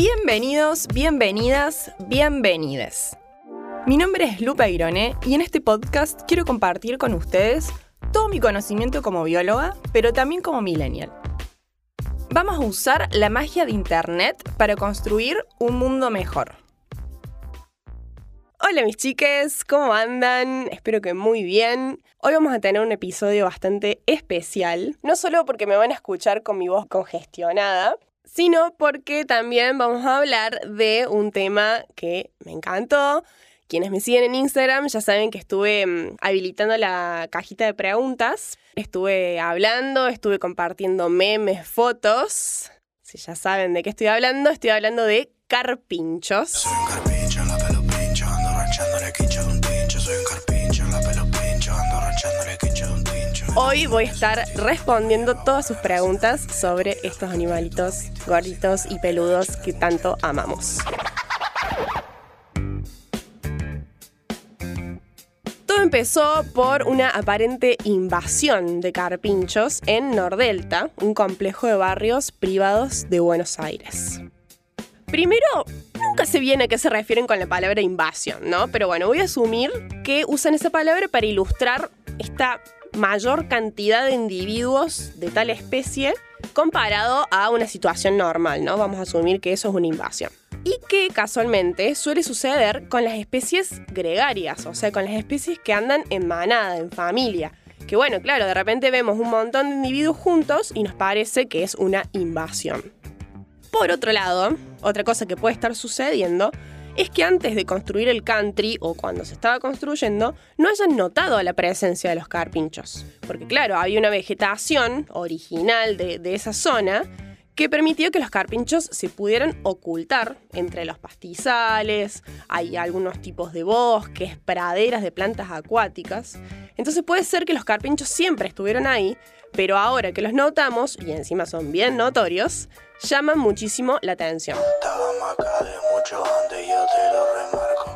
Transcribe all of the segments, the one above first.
Bienvenidos, bienvenidas, bienvenides. Mi nombre es Lupa Irone y en este podcast quiero compartir con ustedes todo mi conocimiento como bióloga, pero también como millennial. Vamos a usar la magia de Internet para construir un mundo mejor. Hola mis chiques, ¿cómo andan? Espero que muy bien. Hoy vamos a tener un episodio bastante especial, no solo porque me van a escuchar con mi voz congestionada, sino porque también vamos a hablar de un tema que me encantó. Quienes me siguen en Instagram ya saben que estuve mm, habilitando la cajita de preguntas. Estuve hablando, estuve compartiendo memes, fotos. Si ya saben de qué estoy hablando, estoy hablando de carpinchos. Hoy voy a estar respondiendo todas sus preguntas sobre estos animalitos gorditos y peludos que tanto amamos. Todo empezó por una aparente invasión de carpinchos en Nordelta, un complejo de barrios privados de Buenos Aires. Primero, nunca se viene a qué se refieren con la palabra invasión, ¿no? Pero bueno, voy a asumir que usan esa palabra para ilustrar esta mayor cantidad de individuos de tal especie comparado a una situación normal, ¿no? Vamos a asumir que eso es una invasión. Y que casualmente suele suceder con las especies gregarias, o sea, con las especies que andan en manada, en familia. Que bueno, claro, de repente vemos un montón de individuos juntos y nos parece que es una invasión. Por otro lado, otra cosa que puede estar sucediendo es que antes de construir el country o cuando se estaba construyendo, no hayan notado la presencia de los carpinchos. Porque claro, había una vegetación original de, de esa zona que permitió que los carpinchos se pudieran ocultar entre los pastizales, hay algunos tipos de bosques, praderas de plantas acuáticas. Entonces puede ser que los carpinchos siempre estuvieron ahí, pero ahora que los notamos, y encima son bien notorios, llaman muchísimo la atención. Yo te lo remarco.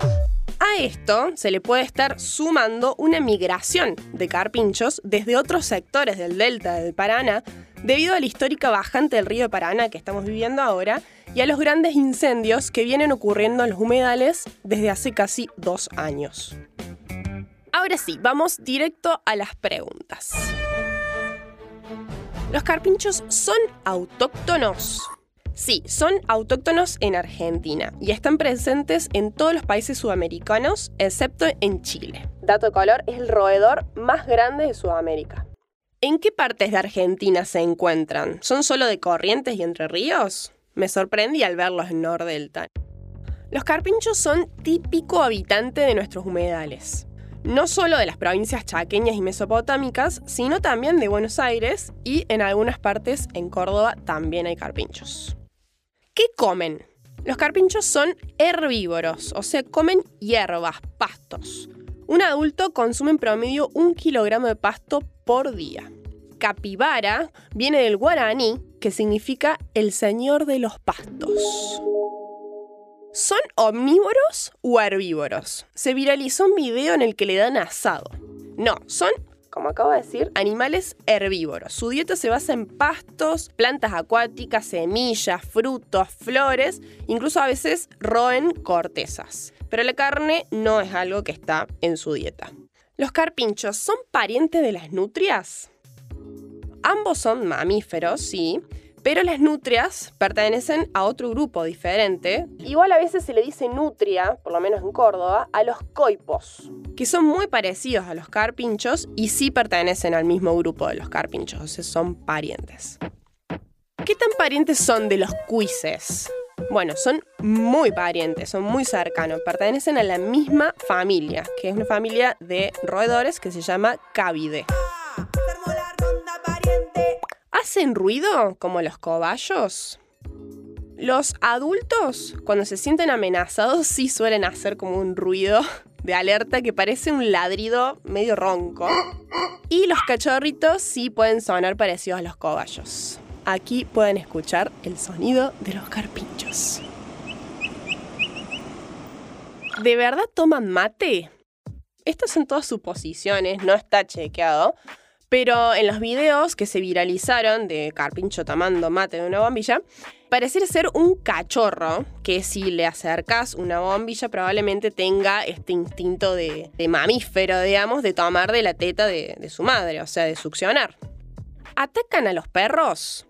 A esto se le puede estar sumando una migración de carpinchos desde otros sectores del delta del Paraná debido a la histórica bajante del río Paraná que estamos viviendo ahora y a los grandes incendios que vienen ocurriendo en los humedales desde hace casi dos años. Ahora sí, vamos directo a las preguntas. ¿Los carpinchos son autóctonos? Sí, son autóctonos en Argentina y están presentes en todos los países sudamericanos, excepto en Chile. Dato color, es el roedor más grande de Sudamérica. ¿En qué partes de Argentina se encuentran? ¿Son solo de Corrientes y Entre Ríos? Me sorprendí al verlos en Nordelta. Los carpinchos son típico habitante de nuestros humedales. No solo de las provincias chaqueñas y mesopotámicas, sino también de Buenos Aires y en algunas partes en Córdoba también hay carpinchos. ¿Qué comen? Los carpinchos son herbívoros, o sea, comen hierbas, pastos. Un adulto consume en promedio un kilogramo de pasto por día. Capibara viene del guaraní, que significa el señor de los pastos. ¿Son omnívoros o herbívoros? Se viralizó un video en el que le dan asado. No, son, como acabo de decir, animales herbívoros. Su dieta se basa en pastos, plantas acuáticas, semillas, frutos, flores, incluso a veces roen cortezas. Pero la carne no es algo que está en su dieta. ¿Los carpinchos son parientes de las nutrias? Ambos son mamíferos, sí, pero las nutrias pertenecen a otro grupo diferente. Igual a veces se le dice nutria, por lo menos en Córdoba, a los coipos, que son muy parecidos a los carpinchos y sí pertenecen al mismo grupo de los carpinchos, o sea, son parientes. ¿Qué tan parientes son de los cuises? Bueno, son muy parientes, son muy cercanos, pertenecen a la misma familia, que es una familia de roedores que se llama Cavide. ¿Hacen ruido como los cobayos? Los adultos, cuando se sienten amenazados, sí suelen hacer como un ruido de alerta que parece un ladrido medio ronco. Y los cachorritos sí pueden sonar parecidos a los cobayos. Aquí pueden escuchar el sonido de los carpinchos. ¿De verdad toman mate? Estas son todas suposiciones, no está chequeado, Pero en los videos que se viralizaron de Carpincho tomando mate de una bombilla, pareciera ser un cachorro que si le acercas una bombilla probablemente tenga este instinto de, mamífero, digamos, de tomar de la teta de, de su madre, o sea, de succionar. ¿Atacan a los perros?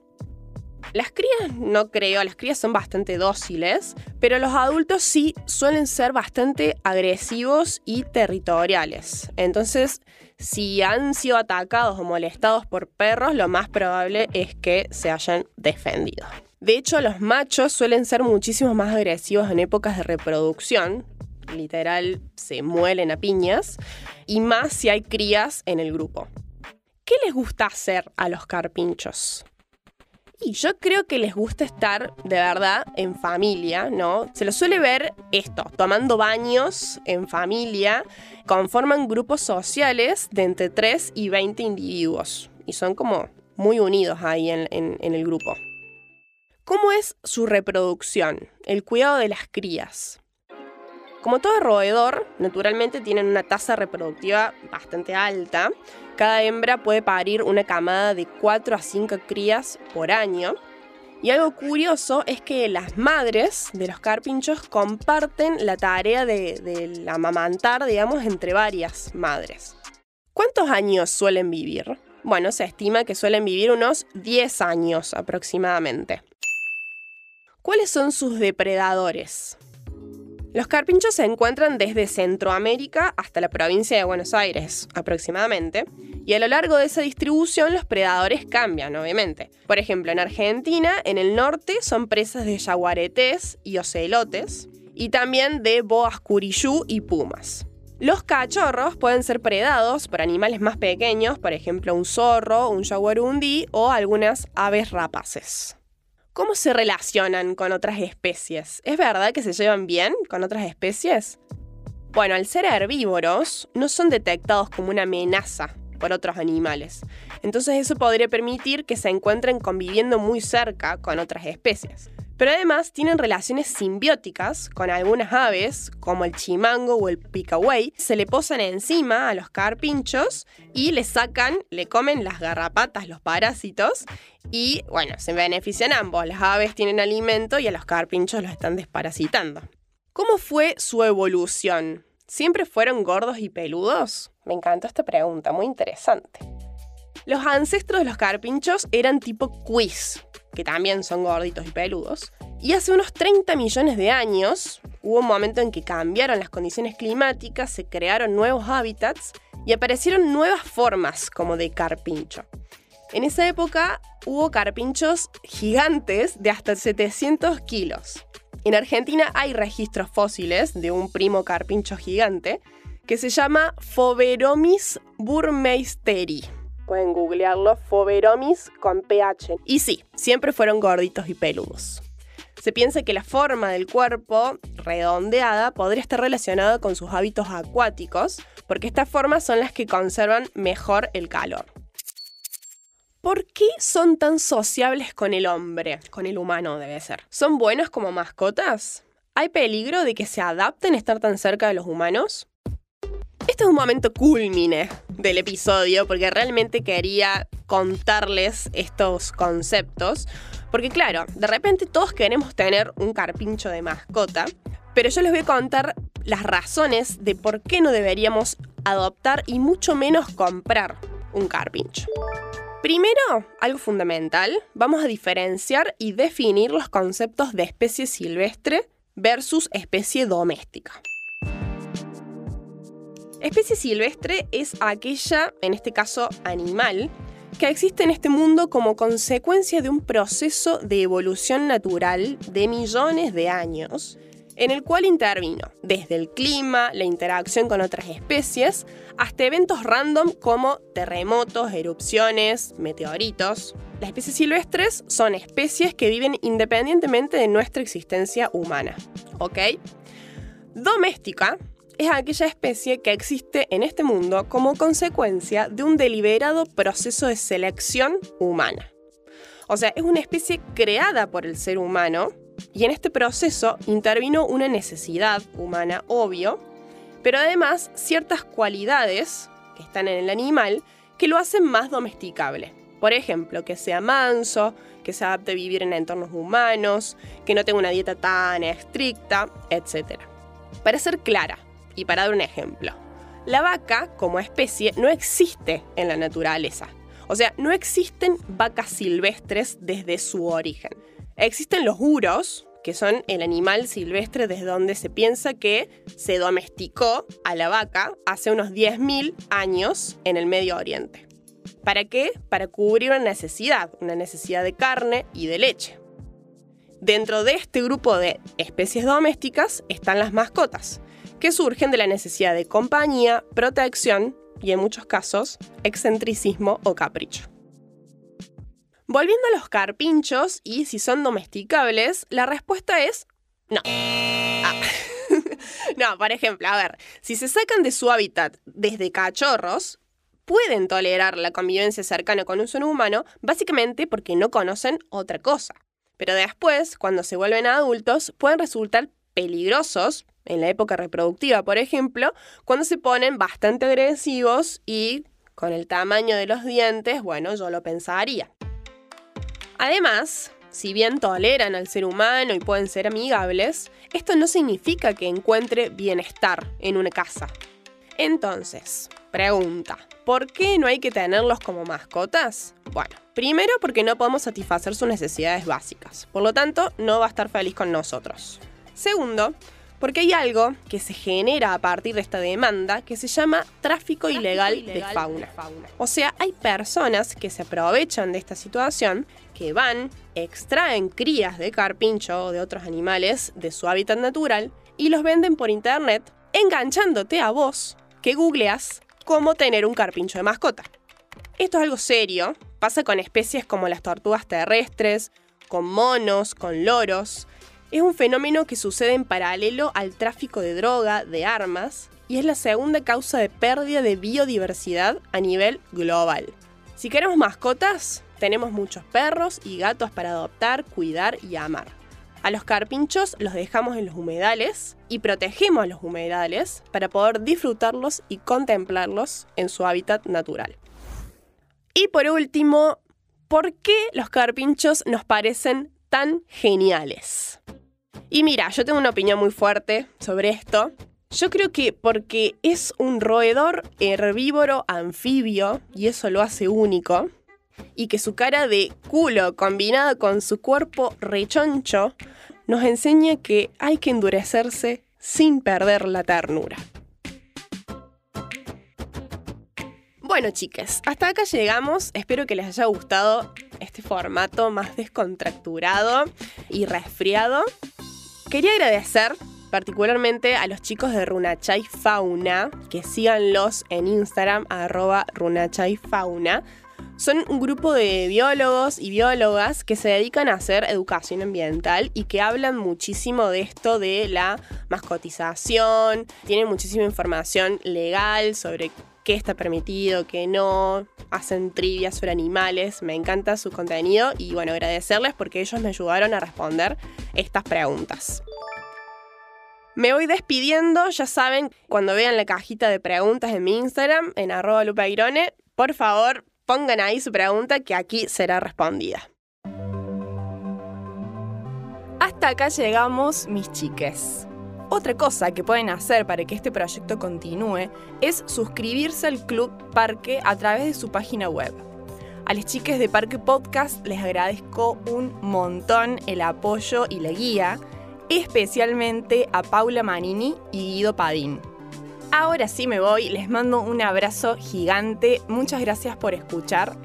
Las crías no creo, las crías son bastante dóciles, pero los adultos sí suelen ser bastante agresivos y territoriales. Entonces, si han sido atacados o molestados por perros, lo más probable es que se hayan defendido. De hecho, los machos suelen ser muchísimo más agresivos en épocas de reproducción, literal se muelen a piñas, y más si hay crías en el grupo. ¿Qué les gusta hacer a los carpinchos? Yo creo que les gusta estar de verdad en familia, ¿no? Se los suele ver esto, tomando baños en familia, conforman grupos sociales de entre 3 y 20 individuos y son como muy unidos ahí en, en el grupo. ¿Cómo es su reproducción? El cuidado de las crías. Como todo roedor, naturalmente tienen una tasa reproductiva bastante alta. Cada hembra puede parir una camada de 4 a 5 crías por año. Y algo curioso es que las madres de los carpinchos comparten la tarea de, de amamantar, digamos, entre varias madres. ¿Cuántos años suelen vivir? Bueno, se estima que suelen vivir unos 10 años aproximadamente. ¿Cuáles son sus depredadores? Los carpinchos se encuentran desde Centroamérica hasta la provincia de Buenos Aires, aproximadamente, y a lo largo de esa distribución los predadores cambian, obviamente. Por ejemplo, en Argentina, en el norte, son presas de yaguaretés y ocelotes, y también de boas curiyú y pumas. Los cachorros pueden ser predados por animales más pequeños, por ejemplo un zorro, un jaguarundí o algunas aves rapaces. ¿Cómo se relacionan con otras especies? ¿Es verdad que se llevan bien con otras especies? Bueno, al ser herbívoros, no son detectados como una amenaza por otros animales. Entonces eso podría permitir que se encuentren conviviendo muy cerca con otras especies. Pero además tienen relaciones simbióticas con algunas aves, como el chimango o el picahuey. Se le posan encima a los carpinchos y le sacan, le comen las garrapatas, los parásitos. Y bueno, se benefician ambos. Las aves tienen alimento y a los carpinchos los están desparasitando. ¿Cómo fue su evolución? ¿Siempre fueron gordos y peludos? Me encantó esta pregunta, muy interesante. Los ancestros de los carpinchos eran tipo quiz, que también son gorditos y peludos. Y hace unos 30 millones de años hubo un momento en que cambiaron las condiciones climáticas, se crearon nuevos hábitats y aparecieron nuevas formas como de carpincho. En esa época hubo carpinchos gigantes de hasta 700 kilos. En Argentina hay registros fósiles de un primo carpincho gigante que se llama Foveromis burmeisteri. Pueden googlearlo, Foveromis con pH. Y sí, siempre fueron gorditos y peludos. Se piensa que la forma del cuerpo, redondeada, podría estar relacionada con sus hábitos acuáticos, porque estas formas son las que conservan mejor el calor. ¿Por qué son tan sociables con el hombre? Con el humano debe ser. ¿Son buenos como mascotas? ¿Hay peligro de que se adapten a estar tan cerca de los humanos? Este es un momento culmine del episodio porque realmente quería contarles estos conceptos. Porque claro, de repente todos queremos tener un carpincho de mascota, pero yo les voy a contar las razones de por qué no deberíamos adoptar y mucho menos comprar un carpincho. Primero, algo fundamental, vamos a diferenciar y definir los conceptos de especie silvestre versus especie doméstica. Especie silvestre es aquella, en este caso animal, que existe en este mundo como consecuencia de un proceso de evolución natural de millones de años, en el cual intervino desde el clima, la interacción con otras especies, hasta eventos random como terremotos, erupciones, meteoritos. Las especies silvestres son especies que viven independientemente de nuestra existencia humana. ¿Ok? Doméstica es aquella especie que existe en este mundo como consecuencia de un deliberado proceso de selección humana. O sea, es una especie creada por el ser humano y en este proceso intervino una necesidad humana, obvio, pero además ciertas cualidades que están en el animal que lo hacen más domesticable. Por ejemplo, que sea manso, que se adapte a vivir en entornos humanos, que no tenga una dieta tan estricta, etc. Para ser clara y para dar un ejemplo, la vaca como especie no existe en la naturaleza. O sea, no existen vacas silvestres desde su origen. Existen los uros, que son el animal silvestre desde donde se piensa que se domesticó a la vaca hace unos 10.000 años en el Medio Oriente. ¿Para qué? Para cubrir una necesidad, una necesidad de carne y de leche. Dentro de este grupo de especies domésticas están las mascotas, que surgen de la necesidad de compañía, protección y en muchos casos excentricismo o capricho. Volviendo a los carpinchos y si son domesticables, la respuesta es no. Ah. no, por ejemplo, a ver, si se sacan de su hábitat desde cachorros, pueden tolerar la convivencia cercana con un ser humano básicamente porque no conocen otra cosa. Pero después, cuando se vuelven adultos, pueden resultar peligrosos, en la época reproductiva, por ejemplo, cuando se ponen bastante agresivos y con el tamaño de los dientes, bueno, yo lo pensaría. Además, si bien toleran al ser humano y pueden ser amigables, esto no significa que encuentre bienestar en una casa. Entonces, pregunta, ¿por qué no hay que tenerlos como mascotas? Bueno, primero porque no podemos satisfacer sus necesidades básicas, por lo tanto no va a estar feliz con nosotros. Segundo, porque hay algo que se genera a partir de esta demanda que se llama tráfico, ilegal, de, fauna. de fauna. O sea, hay personas que se aprovechan de esta situación, que van, extraen crías de carpincho o de otros animales de su hábitat natural y los venden por internet, enganchándote a vos que googleas cómo tener un carpincho de mascota. Esto es algo serio, pasa con especies como las tortugas terrestres, con monos, con loros, es un fenómeno que sucede en paralelo al tráfico de droga, de armas, y es la segunda causa de pérdida de biodiversidad a nivel global. Si queremos mascotas, tenemos muchos perros y gatos para adoptar, cuidar y amar. A los carpinchos los dejamos en los humedales y protegemos los humedales para poder disfrutarlos y contemplarlos en su hábitat natural. Y por último, ¿por qué los carpinchos nos parecen tan geniales? Y mira, yo tengo una opinión muy fuerte sobre esto. Yo creo que porque es un roedor herbívoro anfibio, y eso lo hace único, y que su cara de culo combinada con su cuerpo rechoncho nos enseña que hay que endurecerse sin perder la ternura. Bueno, chicas, hasta acá llegamos. Espero que les haya gustado este formato más descontracturado y resfriado. Quería agradecer particularmente a los chicos de Runachay Fauna, que síganlos en Instagram, arroba Runachay Fauna. Son un grupo de biólogos y biólogas que se dedican a hacer educación ambiental y que hablan muchísimo de esto de la mascotización, tienen muchísima información legal sobre qué está permitido, qué no, hacen trivias sobre animales, me encanta su contenido y bueno, agradecerles porque ellos me ayudaron a responder estas preguntas. Me voy despidiendo, ya saben, cuando vean la cajita de preguntas en mi Instagram, en arroba lupairone, por favor pongan ahí su pregunta que aquí será respondida. Hasta acá llegamos, mis chiques. Otra cosa que pueden hacer para que este proyecto continúe es suscribirse al Club Parque a través de su página web. A las chiques de Parque Podcast les agradezco un montón el apoyo y la guía, especialmente a Paula Manini y Guido Padín. Ahora sí me voy, les mando un abrazo gigante, muchas gracias por escuchar.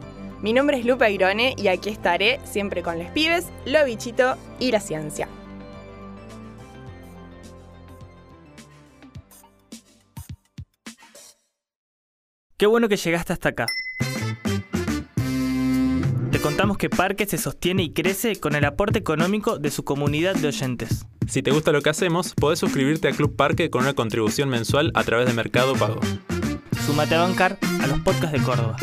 Mi nombre es Lupe Irone y aquí estaré siempre con los pibes, lo bichito y la ciencia. Qué bueno que llegaste hasta acá. Te contamos que Parque se sostiene y crece con el aporte económico de su comunidad de oyentes. Si te gusta lo que hacemos, podés suscribirte a Club Parque con una contribución mensual a través de Mercado Pago. Sumate a bancar a los podcasts de Córdoba.